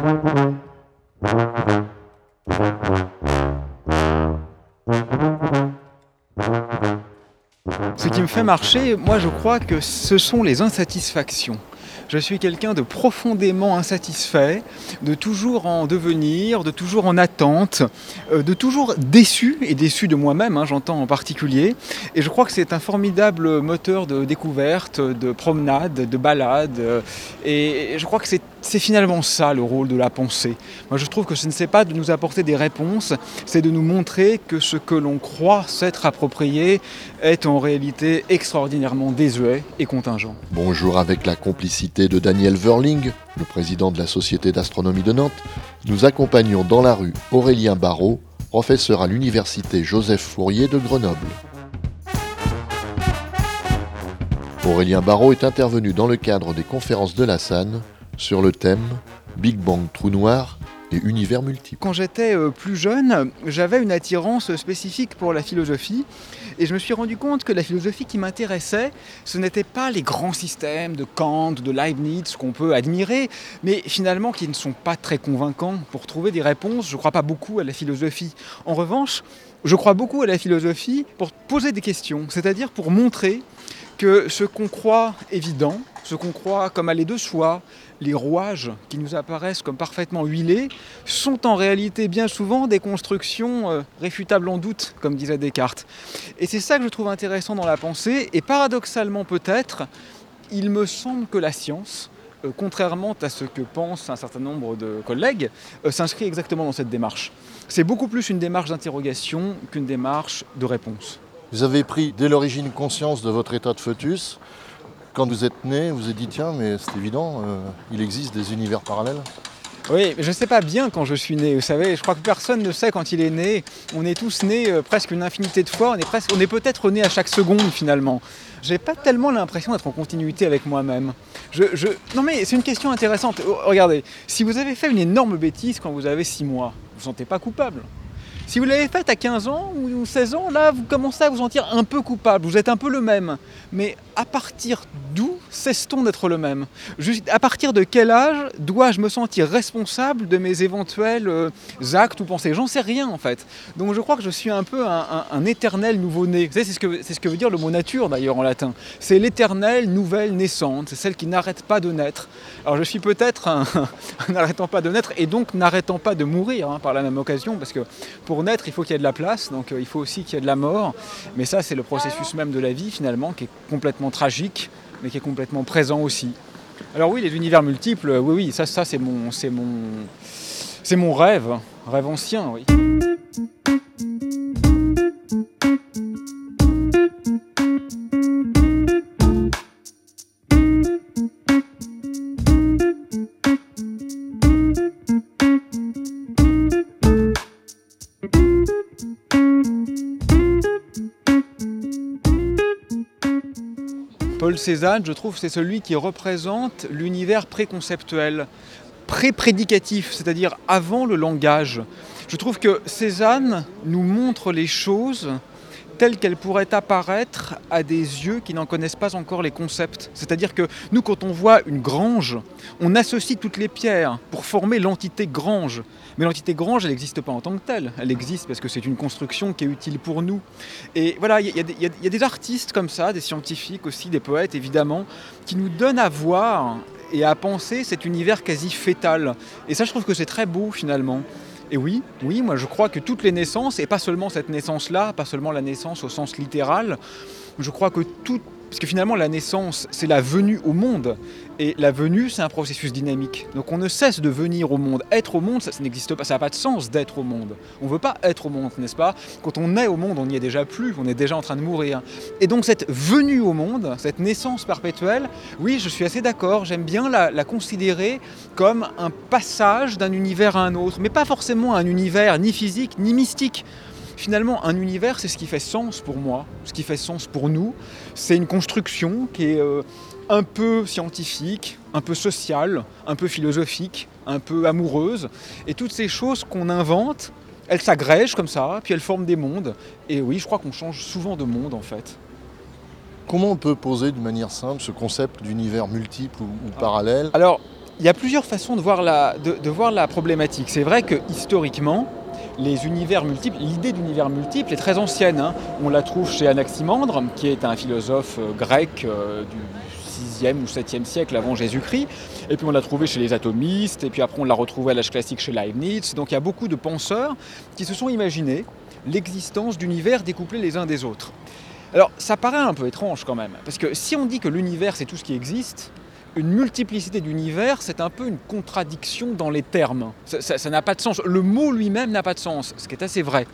Ce qui me fait marcher, moi je crois que ce sont les insatisfactions. Je suis quelqu'un de profondément insatisfait, de toujours en devenir, de toujours en attente, euh, de toujours déçu, et déçu de moi-même, hein, j'entends en particulier. Et je crois que c'est un formidable moteur de découverte, de promenade, de balade. Euh, et je crois que c'est c'est finalement ça le rôle de la pensée. Moi je trouve que ce ne c'est pas de nous apporter des réponses, c'est de nous montrer que ce que l'on croit s'être approprié est en réalité extraordinairement désuet et contingent. Bonjour avec la complicité de Daniel Verling, le président de la Société d'astronomie de Nantes, nous accompagnons dans la rue Aurélien Barrault, professeur à l'université Joseph Fourier de Grenoble. Aurélien Barrault est intervenu dans le cadre des conférences de la SAN sur le thème Big Bang Trou Noir et univers multiples. Quand j'étais euh, plus jeune, j'avais une attirance spécifique pour la philosophie et je me suis rendu compte que la philosophie qui m'intéressait, ce n'était pas les grands systèmes de Kant, de Leibniz qu'on peut admirer, mais finalement qui ne sont pas très convaincants pour trouver des réponses. Je ne crois pas beaucoup à la philosophie. En revanche, je crois beaucoup à la philosophie pour poser des questions, c'est-à-dire pour montrer que ce qu'on croit évident, ce qu'on croit comme aller de soi, les rouages qui nous apparaissent comme parfaitement huilés, sont en réalité bien souvent des constructions euh, réfutables en doute, comme disait Descartes. Et c'est ça que je trouve intéressant dans la pensée, et paradoxalement peut-être, il me semble que la science, euh, contrairement à ce que pensent un certain nombre de collègues, euh, s'inscrit exactement dans cette démarche. C'est beaucoup plus une démarche d'interrogation qu'une démarche de réponse. Vous avez pris dès l'origine conscience de votre état de foetus. Quand vous êtes né, vous vous dit tiens, mais c'est évident, euh, il existe des univers parallèles. Oui, je ne sais pas bien quand je suis né. Vous savez, je crois que personne ne sait quand il est né. On est tous nés euh, presque une infinité de fois. On est, peut-être né à chaque seconde finalement. J'ai pas tellement l'impression d'être en continuité avec moi-même. Je, je... Non mais c'est une question intéressante. Oh, regardez, si vous avez fait une énorme bêtise quand vous avez 6 mois, vous ne vous sentez pas coupable si vous l'avez faite à 15 ans ou 16 ans, là, vous commencez à vous sentir un peu coupable, vous êtes un peu le même. Mais à partir d'où cesse-t-on d'être le même? À partir de quel âge dois-je me sentir responsable de mes éventuels euh, actes ou pensées? J'en sais rien en fait. Donc je crois que je suis un peu un, éternel nouveau-né. Vous savez, c'est ce, que, c'est ce que veut dire le mot nature d'ailleurs en latin. C'est l'éternelle nouvelle naissante, c'est celle qui n'arrête pas de naître. Alors je suis peut-être un, n'arrêtant pas de naître et donc n'arrêtant pas de mourir hein, par la même occasion, parce que pour naître, il faut qu'il y ait de la place, donc euh, il faut aussi qu'il y ait de la mort. Mais ça, c'est le processus même de la vie finalement, qui est complètement tragique, mais qui est complètement présent aussi. Alors oui, les univers multiples, oui, oui, ça, ça c'est mon, mon, c'est mon rêve, rêve ancien, oui. Cézanne, je trouve, c'est celui qui représente l'univers préconceptuel, pré-prédicatif, c'est-à-dire avant le langage. Je trouve que Cézanne nous montre les choses telles qu'elles pourraient apparaître à des yeux qui n'en connaissent pas encore les concepts. C'est-à-dire que nous, quand on voit une grange, on associe toutes les pierres pour former l'entité grange. Mais l'entité grange, elle n'existe pas en tant que telle. Elle existe parce que c'est une construction qui est utile pour nous. Et voilà, il y, y, a des artistes comme ça, des scientifiques aussi, des poètes évidemment, qui nous donnent à voir et à penser cet univers quasi fétal. Et ça, je trouve que c'est très beau finalement. Et oui, oui, moi je crois que toutes les naissances, et pas seulement cette naissance-là, pas seulement la naissance au sens littéral, je crois que tout, parce que finalement, la naissance, c'est la venue au monde. Et la venue, c'est un processus dynamique. Donc on ne cesse de venir au monde. Être au monde, ça, n'existe pas. Ça n'a pas de sens d'être au monde. On ne veut pas être au monde, n'est-ce pas? Quand on est au monde, on n'y est déjà plus. On est déjà en train de mourir. Et donc cette venue au monde, cette naissance perpétuelle, oui, je suis assez d'accord. J'aime bien la, la considérer comme un passage d'un univers à un autre. Mais pas forcément un univers ni physique ni mystique. Finalement, un univers, c'est ce qui fait sens pour moi, ce qui fait sens pour nous. C'est une construction qui est euh, un peu scientifique, un peu sociale, un peu philosophique, un peu amoureuse. Et toutes ces choses qu'on invente, elles s'agrègent comme ça, puis elles forment des mondes. Et oui, je crois qu'on change souvent de monde en fait. Comment on peut poser de manière simple ce concept d'univers multiple ou, ou parallèle? Alors, il y a plusieurs façons de voir la, de, voir la problématique. C'est vrai que historiquement, les univers multiples, l'idée d'univers multiple est très ancienne. Hein. On la trouve chez Anaximandre, qui est un philosophe euh, grec euh, du 6e ou 7e siècle avant Jésus-Christ. Et puis on l'a trouvé chez les atomistes, et puis après on l'a retrouvé à l'âge classique chez Leibniz. Donc il y a beaucoup de penseurs qui se sont imaginés l'existence d'univers découplés les uns des autres. Alors ça paraît un peu étrange quand même, parce que si on dit que l'univers c'est tout ce qui existe, une multiplicité d'univers, c'est un peu une contradiction dans les termes. Ça n'a pas de sens. Le mot lui-même n'a pas de sens, ce qui est assez vrai.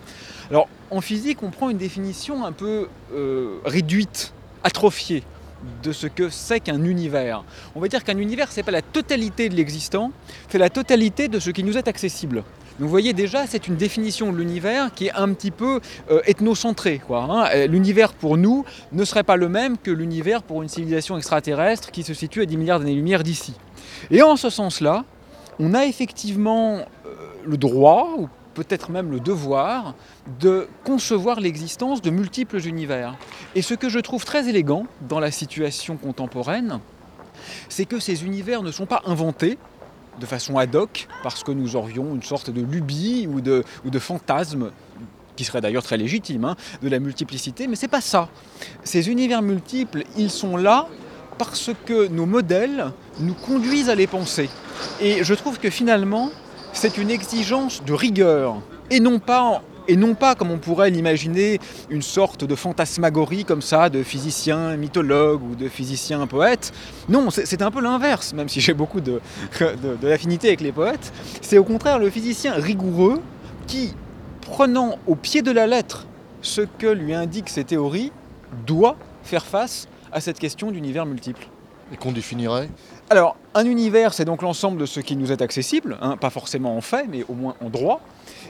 Alors, en physique, on prend une définition un peu euh, réduite, atrophiée de ce que c'est qu'un univers. On va dire qu'un univers, ce n'est pas la totalité de l'existant, c'est la totalité de ce qui nous est accessible. Donc vous voyez déjà, c'est une définition de l'univers qui est un petit peu euh, ethnocentrée. Hein. L'univers pour nous ne serait pas le même que l'univers pour une civilisation extraterrestre qui se situe à 10 milliards d'années-lumière d'ici. Et en ce sens-là, on a effectivement euh, le droit, ou peut-être même le devoir, de concevoir l'existence de multiples univers. Et ce que je trouve très élégant dans la situation contemporaine, c'est que ces univers ne sont pas inventés, de façon ad hoc, parce que nous aurions une sorte de lubie ou de, ou fantasme qui serait d'ailleurs très légitime, hein, de la multiplicité, mais c'est pas ça. Ces univers multiples, ils sont là parce que nos modèles nous conduisent à les penser. Et je trouve que finalement, c'est une exigence de rigueur, et non pas et non pas comme on pourrait l'imaginer, une sorte de fantasmagorie comme ça, de physicien mythologue ou de physicien poète. Non, c'est un peu l'inverse, même si j'ai beaucoup de, d'affinité avec les poètes. C'est au contraire le physicien rigoureux qui, prenant au pied de la lettre ce que lui indiquent ses théories, doit faire face à cette question d'univers multiple. Et qu'on définirait Alors, un univers, c'est donc l'ensemble de ce qui nous est accessible, hein, pas forcément en fait, mais au moins en droit.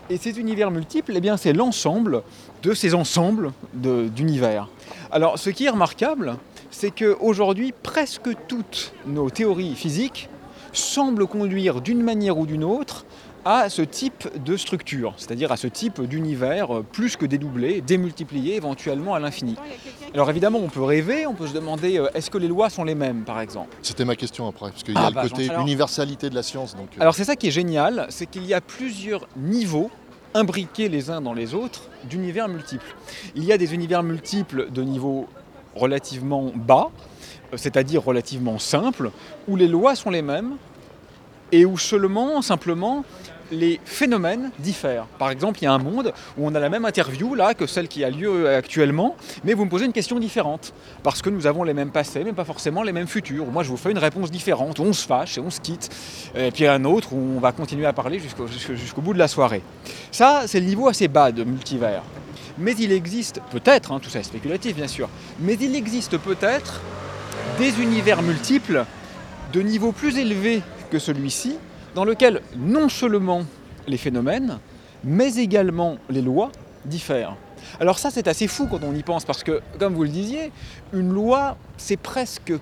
Et ces univers multiples, eh bien, c'est l'ensemble de ces ensembles d'univers. Alors, ce qui est remarquable, c'est qu'aujourd'hui, presque toutes nos théories physiques semblent conduire d'une manière ou d'une autre à ce type de structure, c'est-à-dire à ce type d'univers plus que dédoublé, démultiplié éventuellement à l'infini. Alors évidemment, on peut rêver, on peut se demander euh, est-ce que les lois sont les mêmes, par exemple? C'était ma question après, parce qu'il y a ah, le bah, côté universalité de la science. Donc... Euh. Alors c'est ça qui est génial, c'est qu'il y a plusieurs niveaux imbriqués les uns dans les autres d'univers multiples. Il y a des univers multiples de niveau relativement bas, euh, c'est-à-dire relativement simples, où les lois sont les mêmes et où seulement, simplement, les phénomènes diffèrent. Par exemple, il y a un monde où on a la même interview là que celle qui a lieu actuellement, mais vous me posez une question différente. Parce que nous avons les mêmes passés, mais pas forcément les mêmes futurs. Moi, je vous fais une réponse différente, on se fâche et on se quitte. Et puis un autre où on va continuer à parler jusqu'au bout de la soirée. Ça, c'est le niveau assez bas de multivers. Mais il existe peut-être, hein, tout ça est spéculatif bien sûr, mais il existe peut-être des univers multiples de niveau plus élevé que celui-ci, dans lequel non seulement les phénomènes, mais également les lois diffèrent. Alors ça c'est assez fou quand on y pense, parce que, comme vous le disiez, une loi, c'est presque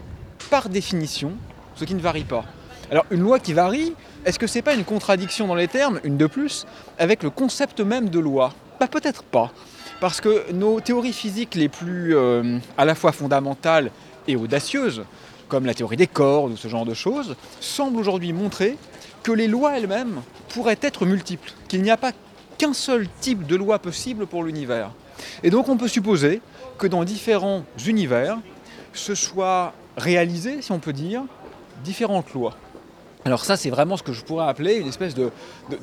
par définition ce qui ne varie pas. Alors une loi qui varie, est-ce que c'est pas une contradiction dans les termes, une de plus, avec le concept même de loi? Bah, Peut-être pas. Parce que nos théories physiques les plus euh, à la fois fondamentales et audacieuses, comme la théorie des cordes ou ce genre de choses, semblent aujourd'hui montrer que les lois elles-mêmes pourraient être multiples, qu'il n'y a pas qu'un seul type de loi possible pour l'univers. Et donc on peut supposer que dans différents univers, se soient réalisées, si on peut dire, différentes lois. Alors ça, c'est vraiment ce que je pourrais appeler une espèce de,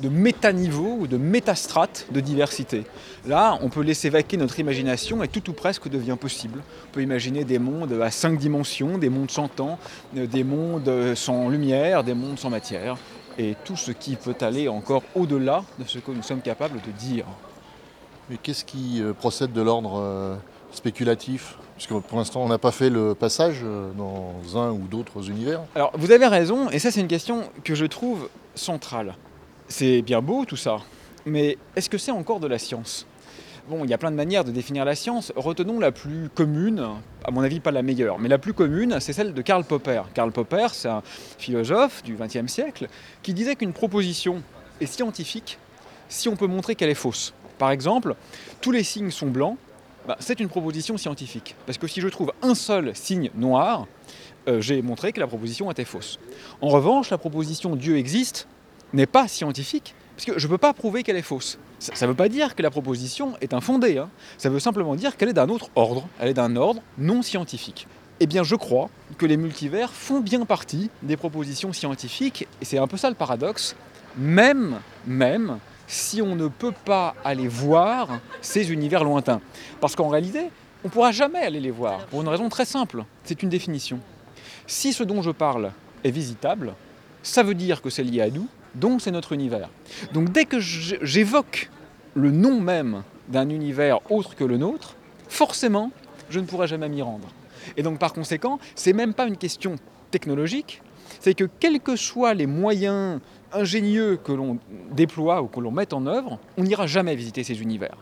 de, métaniveau ou de métastrate de diversité. Là, on peut laisser vaquer notre imagination et tout ou presque devient possible. On peut imaginer des mondes à cinq dimensions, des mondes sans temps, des mondes sans lumière, des mondes sans matière et tout ce qui peut aller encore au-delà de ce que nous sommes capables de dire. Mais qu'est-ce qui euh, procède de l'ordre euh, spéculatif? Puisque pour l'instant, on n'a pas fait le passage euh, dans un ou d'autres univers. Alors, vous avez raison, et ça, c'est une question que je trouve centrale. C'est bien beau tout ça, mais est-ce que c'est encore de la science? Bon, il y a plein de manières de définir la science. Retenons la plus commune, à mon avis pas la meilleure, mais la plus commune, c'est celle de Karl Popper. Karl Popper, c'est un philosophe du XXe siècle qui disait qu'une proposition est scientifique si on peut montrer qu'elle est fausse. Par exemple, tous les signes sont blancs, bah, c'est une proposition scientifique. Parce que si je trouve un seul signe noir, euh, j'ai montré que la proposition était fausse. En revanche, la proposition Dieu existe n'est pas scientifique, parce que je ne peux pas prouver qu'elle est fausse. Ça ne veut pas dire que la proposition est infondée, hein. ça veut simplement dire qu'elle est d'un autre ordre, elle est d'un ordre non scientifique. Eh bien, je crois que les multivers font bien partie des propositions scientifiques, et c'est un peu ça le paradoxe, même, même si on ne peut pas aller voir ces univers lointains. Parce qu'en réalité, on ne pourra jamais aller les voir, pour une raison très simple, c'est une définition. Si ce dont je parle est visitable, ça veut dire que c'est lié à nous, donc c'est notre univers. Donc dès que j'évoque le nom même d'un univers autre que le nôtre, forcément, je ne pourrai jamais m'y rendre. Et donc par conséquent, c'est même pas une question technologique, c'est que quels que soient les moyens ingénieux que l'on déploie ou que l'on met en œuvre, on n'ira jamais visiter ces univers.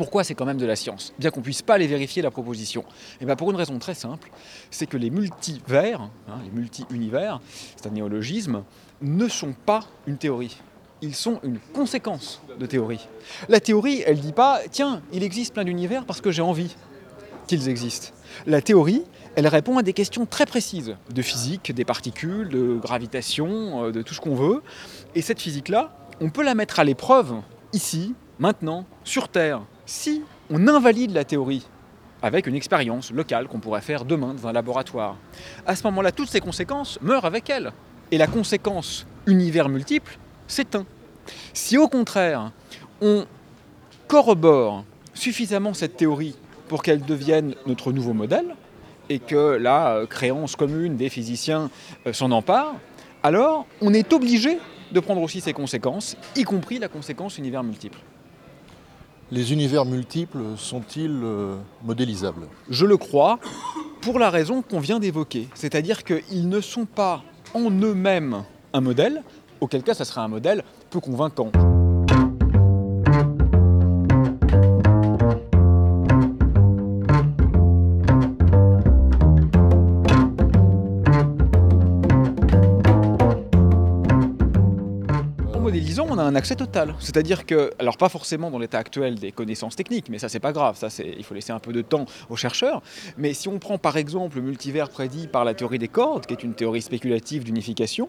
Pourquoi c'est quand même de la science Bien qu'on ne puisse pas les vérifier la proposition. Et eh bien pour une raison très simple, c'est que les multivers, hein, les multi-univers, c'est un néologisme, ne sont pas une théorie. Ils sont une conséquence de théorie. La théorie, elle ne dit pas, tiens, il existe plein d'univers parce que j'ai envie qu'ils existent. La théorie, elle répond à des questions très précises de physique, des particules, de gravitation, euh, de tout ce qu'on veut. Et cette physique-là, on peut la mettre à l'épreuve ici, maintenant, sur Terre, si on invalide la théorie avec une expérience locale qu'on pourrait faire demain dans un laboratoire. À ce moment-là, toutes ces conséquences meurent avec elle. Et la conséquence univers multiple s'éteint. Si au contraire, on corrobore suffisamment cette théorie pour qu'elle devienne notre nouveau modèle, et que la euh, créance commune des physiciens euh, s'en empare, alors on est obligé de prendre aussi ses conséquences, y compris la conséquence univers multiple. Les univers multiples sont-ils euh, modélisables? Je le crois, pour la raison qu'on vient d'évoquer, c'est-à-dire qu'ils ne sont pas en eux-mêmes un modèle, auquel cas ça serait un modèle peu convaincant. Un accès total. C'est-à-dire que, alors pas forcément dans l'état actuel des connaissances techniques, mais ça c'est pas grave, ça il faut laisser un peu de temps aux chercheurs. Mais si on prend par exemple le multivers prédit par la théorie des cordes, qui est une théorie spéculative d'unification,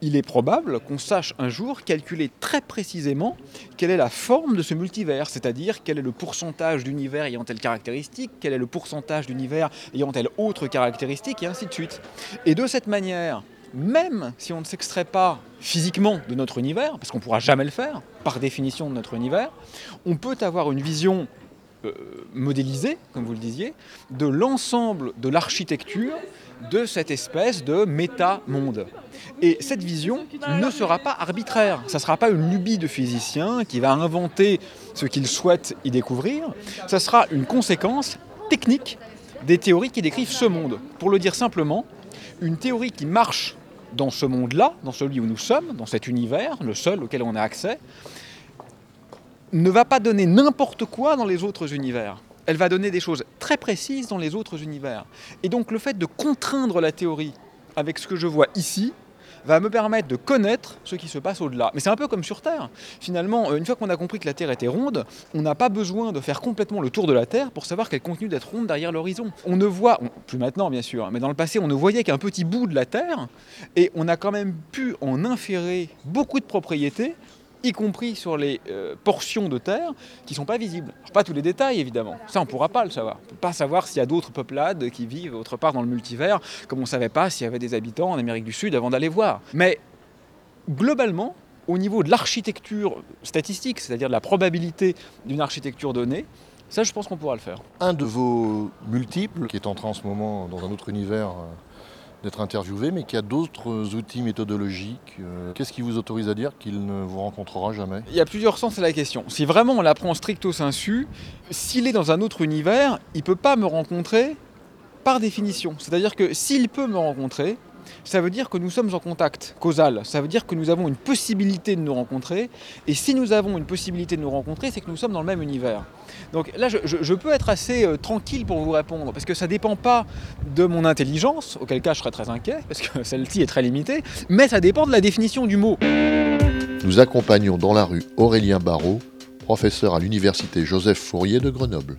il est probable qu'on sache un jour calculer très précisément quelle est la forme de ce multivers, c'est-à-dire quel est le pourcentage d'univers ayant telle caractéristique, quel est le pourcentage d'univers ayant telle autre caractéristique, et ainsi de suite. Et de cette manière, même si on ne s'extrait pas physiquement de notre univers, parce qu'on ne pourra jamais le faire, par définition de notre univers, on peut avoir une vision euh, modélisée, comme vous le disiez, de l'ensemble de l'architecture de cette espèce de méta-monde. Et cette vision ne sera pas arbitraire, ça ne sera pas une lubie de physicien qui va inventer ce qu'il souhaite y découvrir, ça sera une conséquence technique des théories qui décrivent ce monde. Pour le dire simplement, une théorie qui marche dans ce monde-là, dans celui où nous sommes, dans cet univers, le seul auquel on a accès, ne va pas donner n'importe quoi dans les autres univers. Elle va donner des choses très précises dans les autres univers. Et donc le fait de contraindre la théorie avec ce que je vois ici, va me permettre de connaître ce qui se passe au-delà. Mais c'est un peu comme sur Terre. Finalement, euh, une fois qu'on a compris que la Terre était ronde, on n'a pas besoin de faire complètement le tour de la Terre pour savoir qu'elle continue d'être ronde derrière l'horizon. On ne voit, plus maintenant bien sûr, mais dans le passé, on ne voyait qu'un petit bout de la Terre, et on a quand même pu en inférer beaucoup de propriétés y compris sur les euh, portions de terre qui ne sont pas visibles. pas tous les détails évidemment, ça on ne pourra pas le savoir. On ne peut pas savoir s'il y a d'autres peuplades qui vivent autre part dans le multivers, comme on ne savait pas s'il y avait des habitants en Amérique du Sud avant d'aller voir. Mais globalement, au niveau de l'architecture statistique, c'est-à-dire de la probabilité d'une architecture donnée, ça je pense qu'on pourra le faire. Un de vos multiples, qui est entré en ce moment dans un autre univers, euh, d'être interviewé, mais qu'il y a d'autres outils méthodologiques. Euh, qu'est-ce qui vous autorise à dire qu'il ne vous rencontrera jamais? Il y a plusieurs sens à la question. Si vraiment on l'apprend stricto sensu, s'il est dans un autre univers, il ne peut pas me rencontrer par définition. C'est-à-dire que s'il peut me rencontrer, ça veut dire que nous sommes en contact causal, ça veut dire que nous avons une possibilité de nous rencontrer, et si nous avons une possibilité de nous rencontrer, c'est que nous sommes dans le même univers. Donc là, je, peux être assez euh, tranquille pour vous répondre, parce que ça ne dépend pas de mon intelligence, auquel cas je serais très inquiet, parce que celle-ci est très limitée, mais ça dépend de la définition du mot. Nous accompagnons dans la rue Aurélien Barrault, professeur à l'université Joseph Fourier de Grenoble.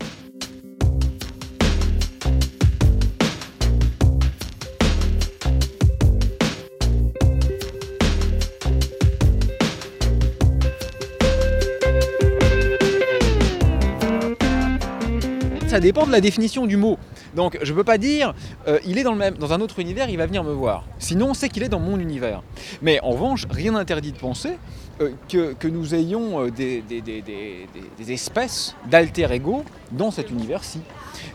Ça dépend de la définition du mot. Donc je ne peux pas dire euh, il est dans, le même, dans un autre univers, il va venir me voir. Sinon, c'est qu'il est dans mon univers. Mais en revanche, rien n'interdit de penser euh, que, nous ayons euh, des, espèces d'alter ego dans cet univers-ci.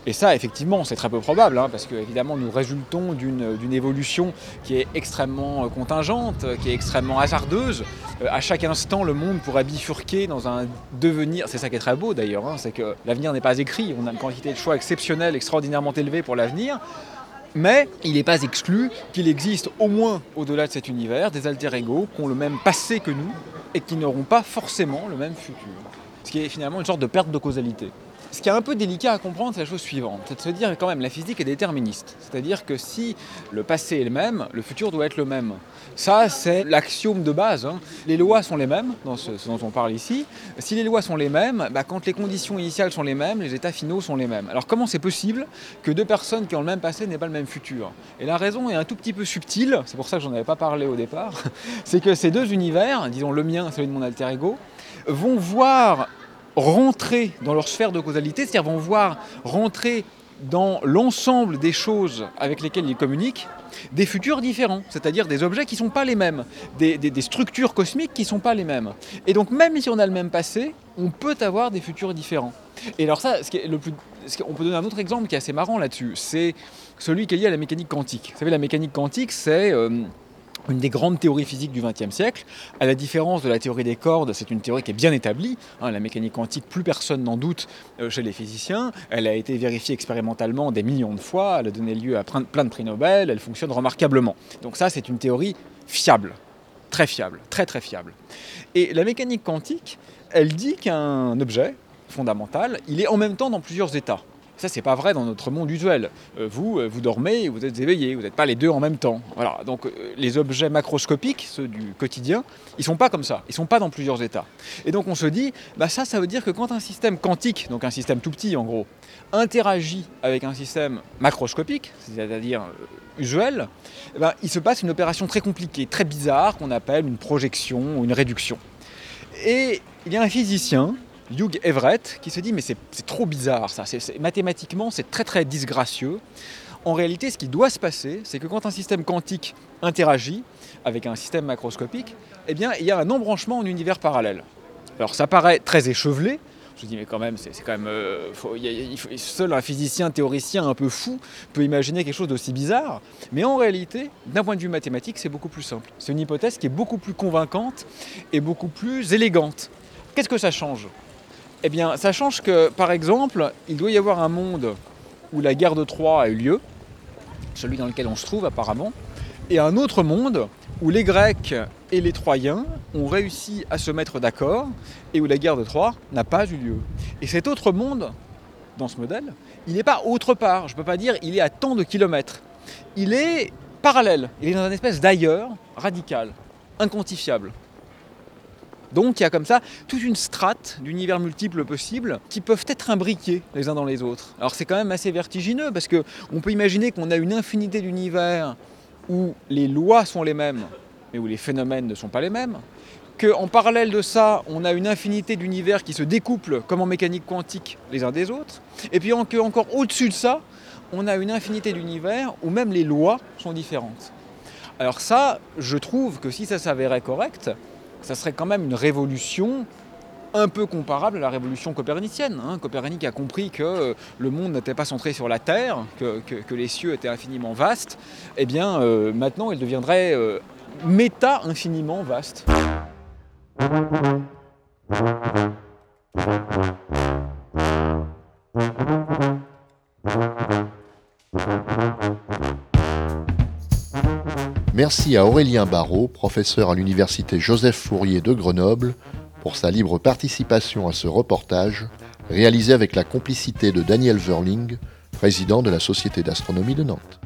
Et ça, effectivement, c'est très peu probable, hein, parce que évidemment, nous résultons d'une évolution qui est extrêmement contingente, qui est extrêmement hasardeuse. à chaque instant, le monde pourrait bifurquer dans un devenir. C'est ça qui est très beau d'ailleurs, hein, c'est que l'avenir n'est pas écrit. On a une quantité de choix exceptionnelle, extraordinairement élevée pour l'avenir. Mais il n'est pas exclu qu'il existe au moins au-delà de cet univers des alter-ego qui ont le même passé que nous et qui n'auront pas forcément le même futur. Ce qui est finalement une sorte de perte de causalité. Ce qui est un peu délicat à comprendre, c'est la chose suivante, c'est de se dire quand même la physique est déterministe. C'est-à-dire que si le passé est le même, le futur doit être le même. Ça, c'est l'axiome de base. Hein. Les lois sont les mêmes, dans ce, dont on parle ici. Si les lois sont les mêmes, bah, quand les conditions initiales sont les mêmes, les états finaux sont les mêmes. Alors comment c'est possible que deux personnes qui ont le même passé n'aient pas le même futur? Et la raison est un tout petit peu subtile, c'est pour ça que j'en avais pas parlé au départ, c'est que ces deux univers, disons le mien, celui de mon alter ego, vont voir rentrer dans leur sphère de causalité, c'est-à-dire vont voir rentrer dans l'ensemble des choses avec lesquelles ils communiquent des futurs différents, c'est-à-dire des objets qui ne sont pas les mêmes, des, structures cosmiques qui ne sont pas les mêmes. Et donc même si on a le même passé, on peut avoir des futurs différents. Et alors ça, ce qui on peut donner un autre exemple qui est assez marrant là-dessus, c'est celui qui est lié à la mécanique quantique. Vous savez, la mécanique quantique, c'est... Euh, une des grandes théories physiques du XXe siècle. À la différence de la théorie des cordes, c'est une théorie qui est bien établie. Hein, la mécanique quantique, plus personne n'en doute euh, chez les physiciens. Elle a été vérifiée expérimentalement des millions de fois. Elle a donné lieu à plein de prix Nobel. Elle fonctionne remarquablement. Donc ça, c'est une théorie fiable, très fiable, très très fiable. Et la mécanique quantique, elle dit qu'un objet fondamental, il est en même temps dans plusieurs états. Ça, c'est pas vrai dans notre monde usuel. Euh, vous, euh, vous dormez vous êtes éveillé, vous n'êtes pas les deux en même temps. Voilà. Donc, euh, les objets macroscopiques, ceux du quotidien, ils sont pas comme ça. Ils sont pas dans plusieurs états. Et donc, on se dit, bah ça, ça veut dire que quand un système quantique, donc un système tout petit en gros, interagit avec un système macroscopique, c'est-à-dire usuel, eh ben, il se passe une opération très compliquée, très bizarre, qu'on appelle une projection ou une réduction. Et il y a un physicien Hugh Everett qui se dit mais c'est trop bizarre ça, mathématiquement c'est très très disgracieux. En réalité ce qui doit se passer c'est que quand un système quantique interagit avec un système macroscopique, eh bien il y a un embranchement en univers parallèle. Alors ça paraît très échevelé, je dis mais quand même, c'est quand même. Euh, seul un physicien théoricien un peu fou peut imaginer quelque chose d'aussi bizarre. Mais en réalité, d'un point de vue mathématique, c'est beaucoup plus simple. C'est une hypothèse qui est beaucoup plus convaincante et beaucoup plus élégante. Qu'est-ce que ça change? Eh bien, ça change que, par exemple, il doit y avoir un monde où la guerre de Troie a eu lieu, celui dans lequel on se trouve apparemment, et un autre monde où les Grecs et les Troyens ont réussi à se mettre d'accord et où la guerre de Troie n'a pas eu lieu. Et cet autre monde, dans ce modèle, il n'est pas autre part. Je ne peux pas dire il est à tant de kilomètres. Il est parallèle. Il est dans une espèce d'ailleurs radical, inquantifiable. Donc il y a comme ça toute une strate d'univers multiples possibles qui peuvent être imbriqués les uns dans les autres. Alors c'est quand même assez vertigineux parce qu'on peut imaginer qu'on a une infinité d'univers où les lois sont les mêmes mais où les phénomènes ne sont pas les mêmes. Qu'en parallèle de ça, on a une infinité d'univers qui se découplent comme en mécanique quantique les uns des autres. Et puis encore au-dessus de ça, on a une infinité d'univers où même les lois sont différentes. Alors ça, je trouve que si ça s'avérait correct, ça serait quand même une révolution un peu comparable à la révolution copernicienne. Hein. Copernic a compris que euh, le monde n'était pas centré sur la Terre, que, les cieux étaient infiniment vastes. Eh bien, euh, maintenant, il deviendrait euh, méta infiniment vaste. Merci à Aurélien Barrault, professeur à l'université Joseph Fourier de Grenoble, pour sa libre participation à ce reportage, réalisé avec la complicité de Daniel Verling, président de la Société d'astronomie de Nantes.